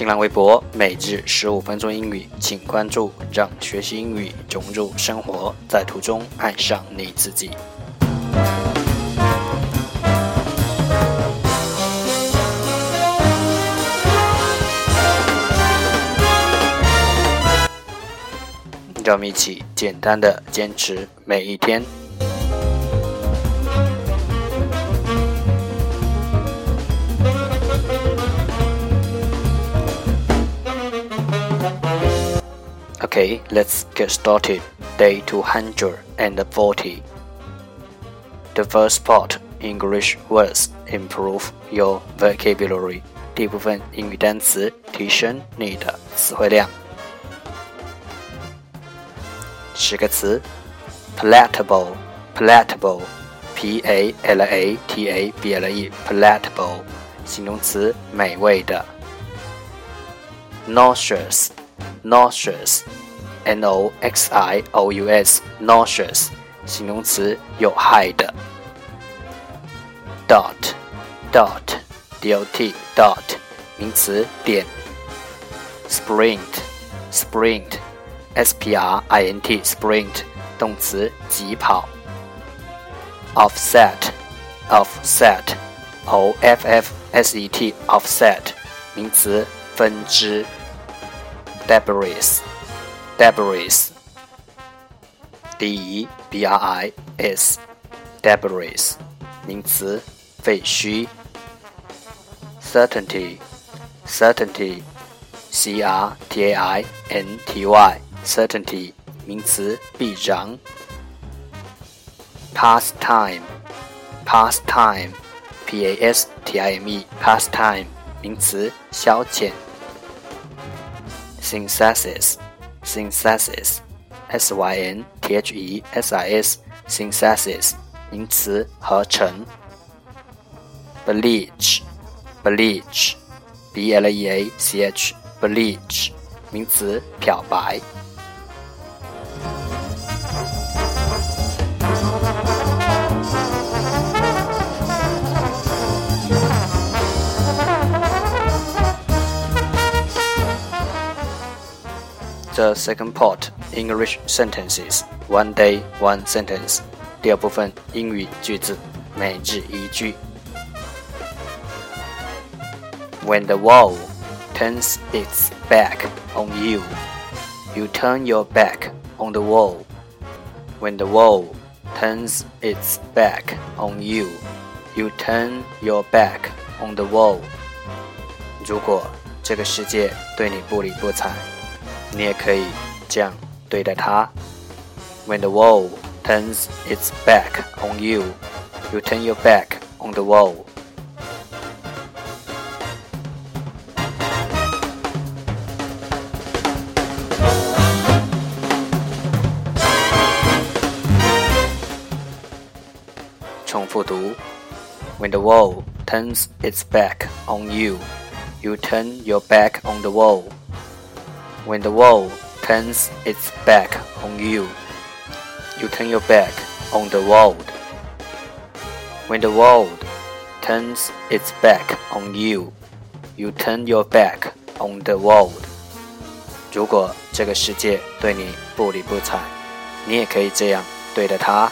新浪微博每日十五分钟英语，请关注，让学习英语融入生活，在途中爱上你自己。让我们一起简单的坚持每一天。Okay, let's get started. Day 240. The first part English words improve your vocabulary. Palatable, palatable, 这部分英语单词提升你的词汇量。十个词：palatable，palatable，p a l a t a b l e，palatable，形容词，美味的。noxious，nauseous。n o x i o u s noxious，形容词，有害的。dot dot d o t dot 名词，点。sprint sprint s p r i n t sprint 动词，疾跑。offset offset o f f s e t offset 名词，分支。debris debris, d e b r i s, debris, 名词，废墟。certainty, certainty, c r t a i n t y, certainty, 名词，必然。pastime, pastime, p a s t i m e, pastime, 名词，消遣。synthesis synthesis, s y n t h e s i s, synthesis 名词合成。bleach, bleach, b l e a c h, bleach 名词漂白。 The second part English sentences one day one sentence. 第二部分英语句子每日一句。When the world turns its back on you, you turn your back on the wall. When the world turns its back on you, you turn your back on the wall. 如果这个世界对你不理不睬。 你也可以这样对待它。When the wall turns its back on you, you turn your back on the wall. 重复读。When the wall turns its back on you, you turn your back on the wall. When the world turns its back on you, you turn your back on the world. When the world turns its back on you, you turn your back on the world. 如果这个世界对你不理不睬，你也可以这样对待它。